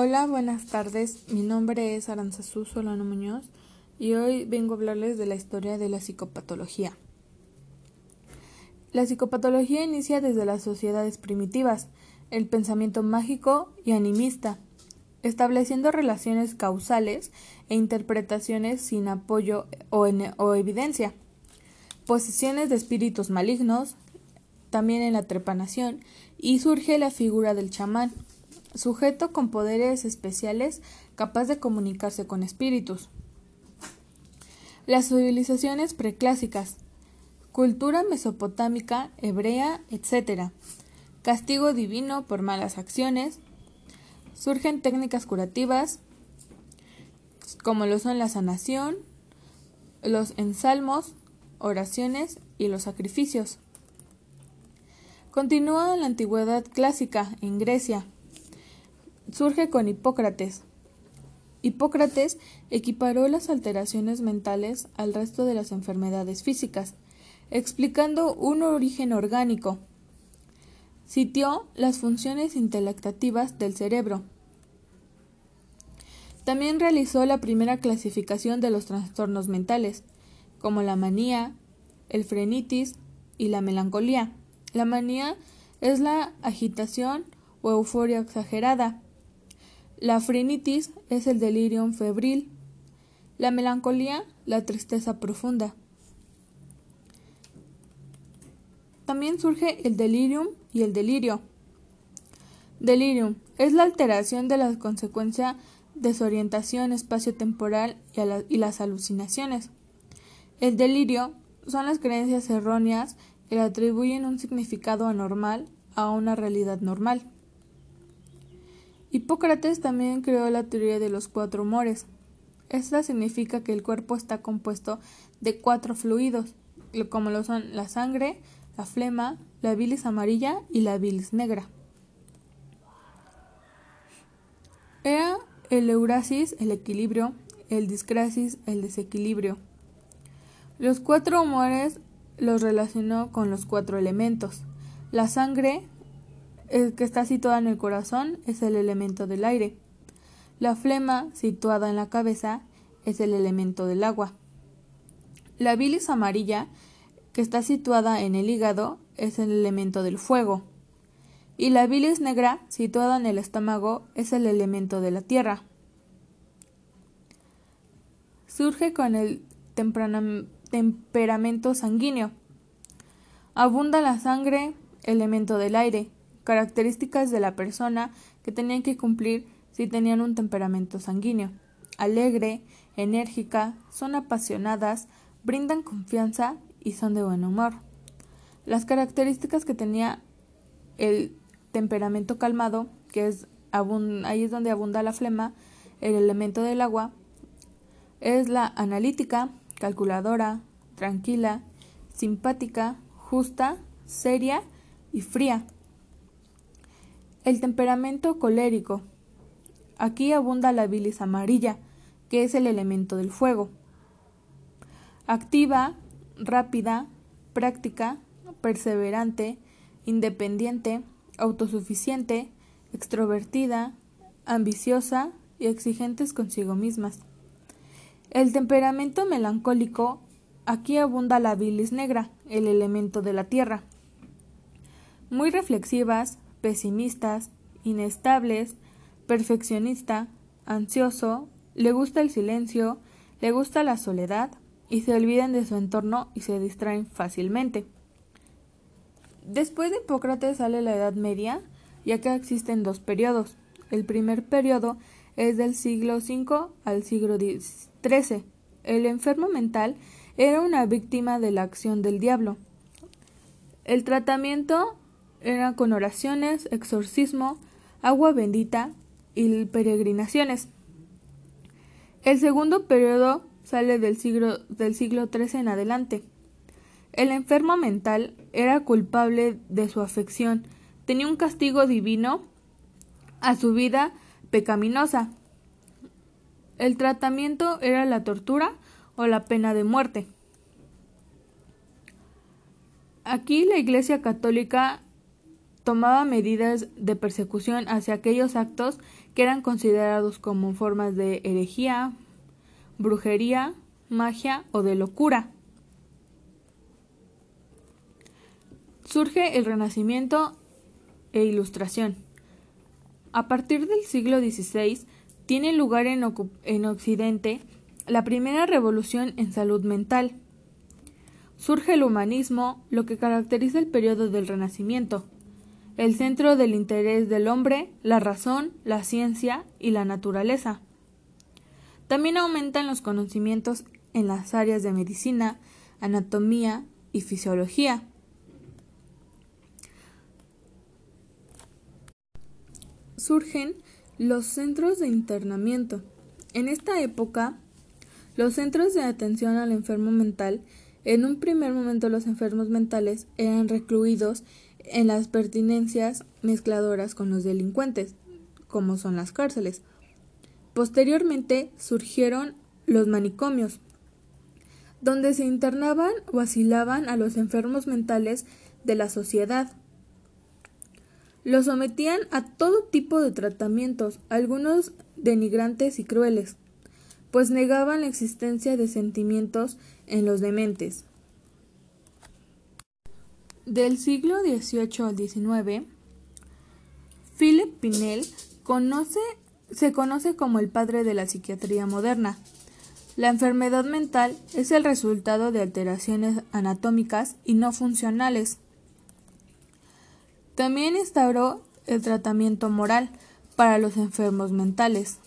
Hola, buenas tardes. Mi nombre es Aranzazú Solano Muñoz y hoy vengo a hablarles de la historia de la psicopatología. La psicopatología inicia desde las sociedades primitivas, el pensamiento mágico y animista, estableciendo relaciones causales e interpretaciones sin apoyo o, o evidencia, posesiones de espíritus malignos, también en la trepanación, y surge la figura del chamán sujeto con poderes especiales capaz de comunicarse con espíritus. Las civilizaciones preclásicas, cultura mesopotámica, hebrea, etc. Castigo divino por malas acciones. Surgen técnicas curativas como lo son la sanación, los ensalmos, oraciones y los sacrificios. Continúa la antigüedad clásica en Grecia, surge con Hipócrates. Hipócrates equiparó las alteraciones mentales al resto de las enfermedades físicas, explicando un origen orgánico. Citió las funciones intelectativas del cerebro. También realizó la primera clasificación de los trastornos mentales, como la manía, el frenitis y la melancolía. La manía es la agitación o euforia exagerada, la frenitis es el delirium febril. La melancolía, la tristeza profunda. También surge el delirium y el delirio. Delirium es la alteración de la consecuencia desorientación espaciotemporal y, y las alucinaciones. El delirio son las creencias erróneas que le atribuyen un significado anormal a una realidad normal. Hipócrates también creó la teoría de los cuatro humores. Esta significa que el cuerpo está compuesto de cuatro fluidos, como lo son la sangre, la flema, la bilis amarilla y la bilis negra. Era el eurasis el equilibrio, el discrasis el desequilibrio. Los cuatro humores los relacionó con los cuatro elementos. La sangre el que está situada en el corazón es el elemento del aire. La flema, situada en la cabeza, es el elemento del agua. La bilis amarilla, que está situada en el hígado, es el elemento del fuego. Y la bilis negra, situada en el estómago, es el elemento de la tierra. Surge con el temperamento sanguíneo. Abunda la sangre, elemento del aire, características de la persona que tenían que cumplir si tenían un temperamento sanguíneo. Alegre, enérgica, son apasionadas, brindan confianza y son de buen humor. Las características que tenía el temperamento calmado, que es ahí es donde abunda la flema, el elemento del agua, es la analítica, calculadora, tranquila, simpática, justa, seria y fría. El temperamento colérico. Aquí abunda la bilis amarilla, que es el elemento del fuego. Activa, rápida, práctica, perseverante, independiente, autosuficiente, extrovertida, ambiciosa y exigentes consigo mismas. El temperamento melancólico, aquí abunda la bilis negra, el elemento de la tierra. Muy reflexivas, pesimistas, inestables, perfeccionista, ansioso, le gusta el silencio, le gusta la soledad y se olvidan de su entorno y se distraen fácilmente. Después de Hipócrates sale la Edad Media, ya que existen dos periodos. El primer periodo es del siglo V al siglo XIII. El enfermo mental era una víctima de la acción del diablo. El tratamiento era con oraciones, exorcismo, agua bendita y peregrinaciones. El segundo periodo sale del siglo, del siglo XIII en adelante. El enfermo mental era culpable de su afección, tenía un castigo divino a su vida pecaminosa. El tratamiento era la tortura o la pena de muerte. Aquí la Iglesia Católica tomaba medidas de persecución hacia aquellos actos que eran considerados como formas de herejía, brujería, magia o de locura. Surge el Renacimiento e Ilustración. A partir del siglo XVI tiene lugar en, en Occidente la primera revolución en salud mental. Surge el humanismo, lo que caracteriza el periodo del Renacimiento, el centro del interés del hombre, la razón, la ciencia y la naturaleza. También aumentan los conocimientos en las áreas de medicina, anatomía y fisiología. Surgen los centros de internamiento. En esta época, los centros de atención al enfermo mental, en un primer momento los enfermos mentales eran recluidos en las pertinencias mezcladoras con los delincuentes, como son las cárceles. Posteriormente surgieron los manicomios, donde se internaban o asilaban a los enfermos mentales de la sociedad. Los sometían a todo tipo de tratamientos, algunos denigrantes y crueles, pues negaban la existencia de sentimientos en los dementes. Del siglo XVIII al XIX, Philip Pinel se conoce como el padre de la psiquiatría moderna. La enfermedad mental es el resultado de alteraciones anatómicas y no funcionales. También instauró el tratamiento moral para los enfermos mentales.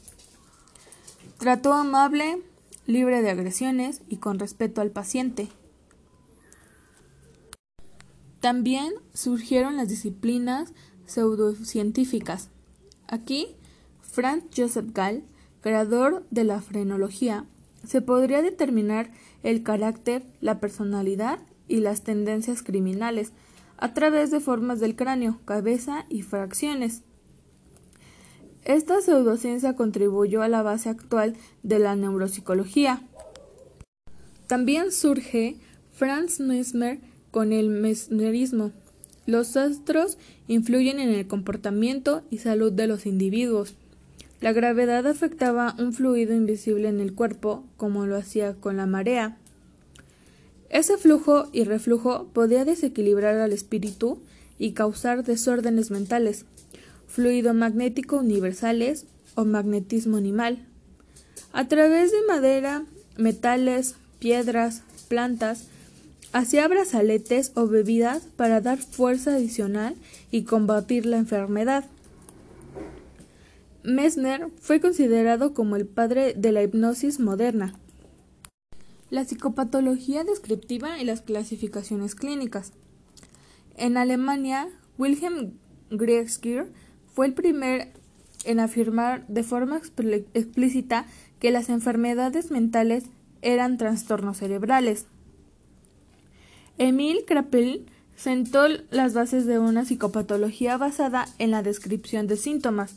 Trató amable, libre de agresiones y con respeto al paciente. También surgieron las disciplinas pseudocientíficas. Aquí, Franz Joseph Gall, creador de la frenología, se podría determinar el carácter, la personalidad y las tendencias criminales a través de formas del cráneo, cabeza y fracciones. Esta pseudociencia contribuyó a la base actual de la neuropsicología. También surge Franz Mesmer con el mesmerismo. Los astros influyen en el comportamiento y salud de los individuos. La gravedad afectaba un fluido invisible en el cuerpo, como lo hacía con la marea. Ese flujo y reflujo podía desequilibrar al espíritu y causar desórdenes mentales, fluido magnético universales o magnetismo animal. A través de madera, metales, piedras, plantas, hacía brazaletes o bebidas para dar fuerza adicional y combatir la enfermedad. Messner fue considerado como el padre de la hipnosis moderna, la psicopatología descriptiva y las clasificaciones clínicas. En Alemania, Wilhelm Griegskier fue el primer en afirmar de forma explícita que las enfermedades mentales eran trastornos cerebrales. Emil Kraepelin sentó las bases de una psicopatología basada en la descripción de síntomas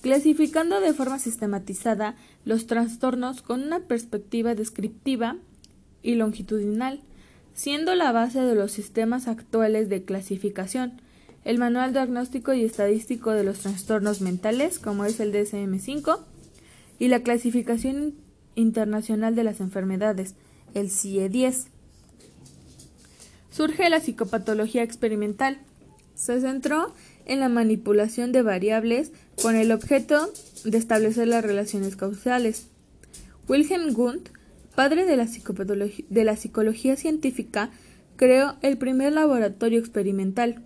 clasificando de forma sistematizada los trastornos con una perspectiva descriptiva y longitudinal, siendo la base de los sistemas actuales de clasificación, el Manual Diagnóstico y Estadístico de los Trastornos Mentales, como es el DSM-5, y la Clasificación Internacional de las Enfermedades, el CIE-10. Surge la psicopatología experimental. Se centró en la manipulación de variables con el objeto de establecer las relaciones causales. Wilhelm Wundt, padre de la, de la psicología científica, creó el primer laboratorio experimental.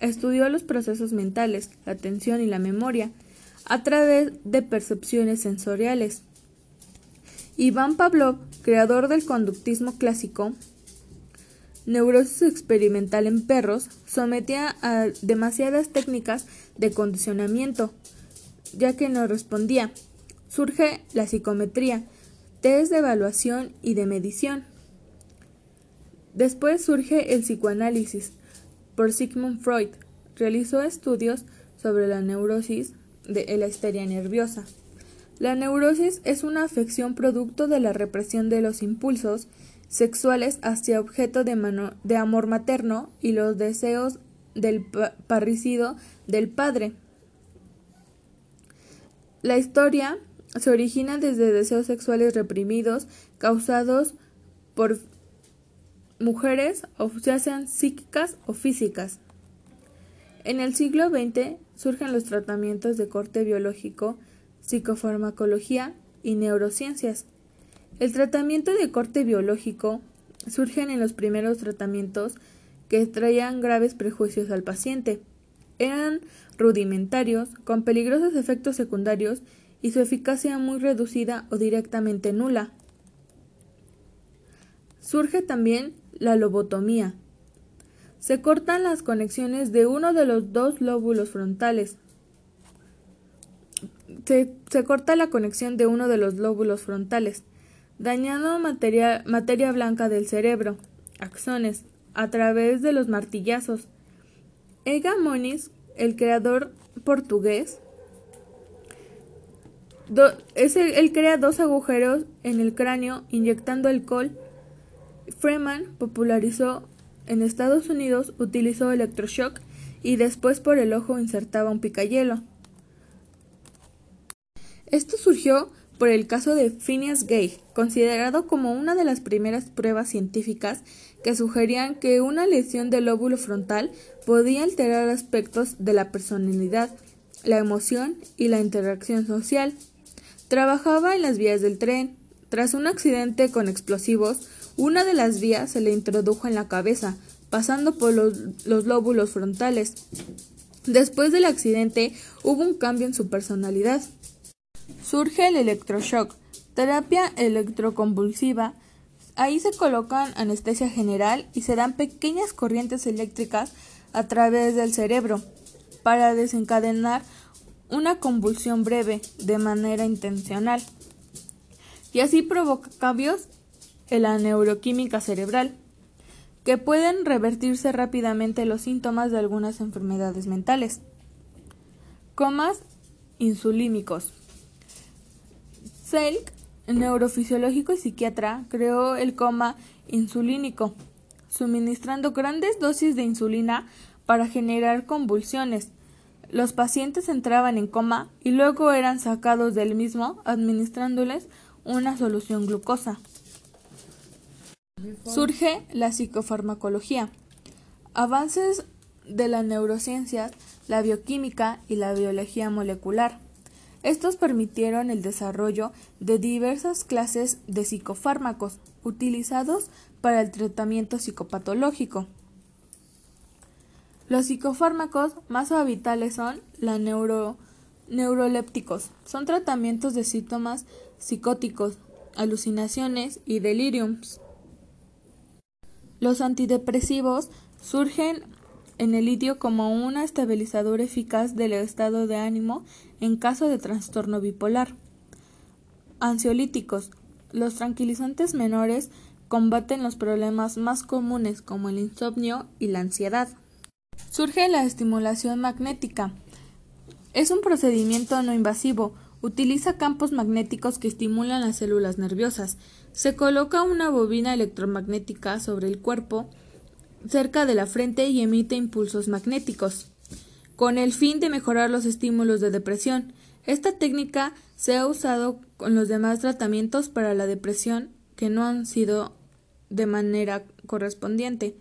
Estudió los procesos mentales, la atención y la memoria a través de percepciones sensoriales. Iván Pavlov, creador del conductismo clásico, neurosis experimental en perros, sometía a demasiadas técnicas de condicionamiento, ya que no respondía. Surge la psicometría, test de evaluación y de medición. Después surge el psicoanálisis por Sigmund Freud. Realizó estudios sobre la neurosis de la histeria nerviosa. La neurosis es una afección producto de la represión de los impulsos sexuales hacia objeto de, amor materno y los deseos del parricido del padre. La historia se origina desde deseos sexuales reprimidos causados por mujeres, o ya sean psíquicas o físicas. En el siglo XX surgen los tratamientos de corte biológico, psicofarmacología y neurociencias. El tratamiento de corte biológico surgen en los primeros tratamientos que traían graves prejuicios al paciente. Eran rudimentarios, con peligrosos efectos secundarios y su eficacia muy reducida o directamente nula. Surge también la lobotomía. Se cortan las conexiones de uno de los dos lóbulos frontales. Se, corta la conexión de uno de los lóbulos frontales, dañando materia, materia blanca del cerebro, axones, a través de los martillazos. Ega Moniz, el creador portugués, es él crea dos agujeros en el cráneo inyectando alcohol. Freeman popularizó en Estados Unidos, utilizó electroshock y después por el ojo insertaba un picayelo. Esto surgió por el caso de Phineas Gage, considerado como una de las primeras pruebas científicas que sugerían que una lesión del lóbulo frontal podía alterar aspectos de la personalidad, la emoción y la interacción social. Trabajaba en las vías del tren. Tras un accidente con explosivos, una de las vías se le introdujo en la cabeza, pasando por los, los lóbulos frontales. Después del accidente hubo un cambio en su personalidad. Surge el electroshock, terapia electroconvulsiva. Ahí se colocan anestesia general y se dan pequeñas corrientes eléctricas a través del cerebro para desencadenar una convulsión breve de manera intencional y así provoca cambios en la neuroquímica cerebral que pueden revertirse rápidamente los síntomas de algunas enfermedades mentales. Comas insulímicos. Selk, neurofisiológico y psiquiatra, creó el coma insulínico, suministrando grandes dosis de insulina para generar convulsiones. Los pacientes entraban en coma y luego eran sacados del mismo administrándoles una solución glucosa. Surge la psicofarmacología. Avances de las neurociencias, la bioquímica y la biología molecular. Estos permitieron el desarrollo de diversas clases de psicofármacos utilizados para el tratamiento psicopatológico. Los psicofármacos más habituales son los neurolépticos. Son tratamientos de síntomas psicóticos, alucinaciones y deliriums. Los antidepresivos surgen en el litio como un estabilizador eficaz del estado de ánimo en caso de trastorno bipolar. Ansiolíticos. Los tranquilizantes menores combaten los problemas más comunes como el insomnio y la ansiedad. Surge la estimulación magnética. Es un procedimiento no invasivo. Utiliza campos magnéticos que estimulan las células nerviosas. Se coloca una bobina electromagnética sobre el cuerpo cerca de la frente y emite impulsos magnéticos, con el fin de mejorar los estímulos de depresión. Esta técnica se ha usado con los demás tratamientos para la depresión que no han sido de manera correspondiente.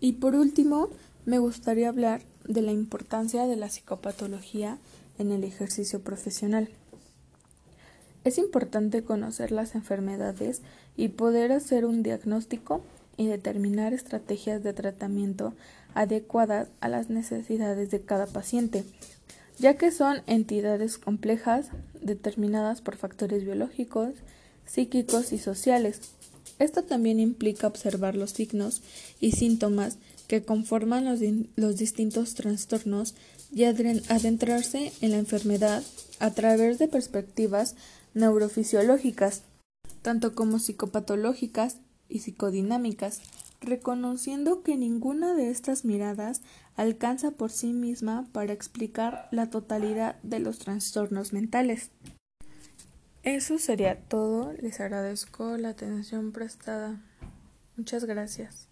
Y por último, me gustaría hablar de la importancia de la psicopatología en el ejercicio profesional. Es importante conocer las enfermedades y poder hacer un diagnóstico y determinar estrategias de tratamiento adecuadas a las necesidades de cada paciente, ya que son entidades complejas determinadas por factores biológicos, psíquicos y sociales. Esto también implica observar los signos y síntomas que conforman los, los distintos trastornos y adentrarse en la enfermedad a través de perspectivas neurofisiológicas, tanto como psicopatológicas y psicodinámicas, reconociendo que ninguna de estas miradas alcanza por sí misma para explicar la totalidad de los trastornos mentales. Eso sería todo. Les agradezco la atención prestada. Muchas gracias.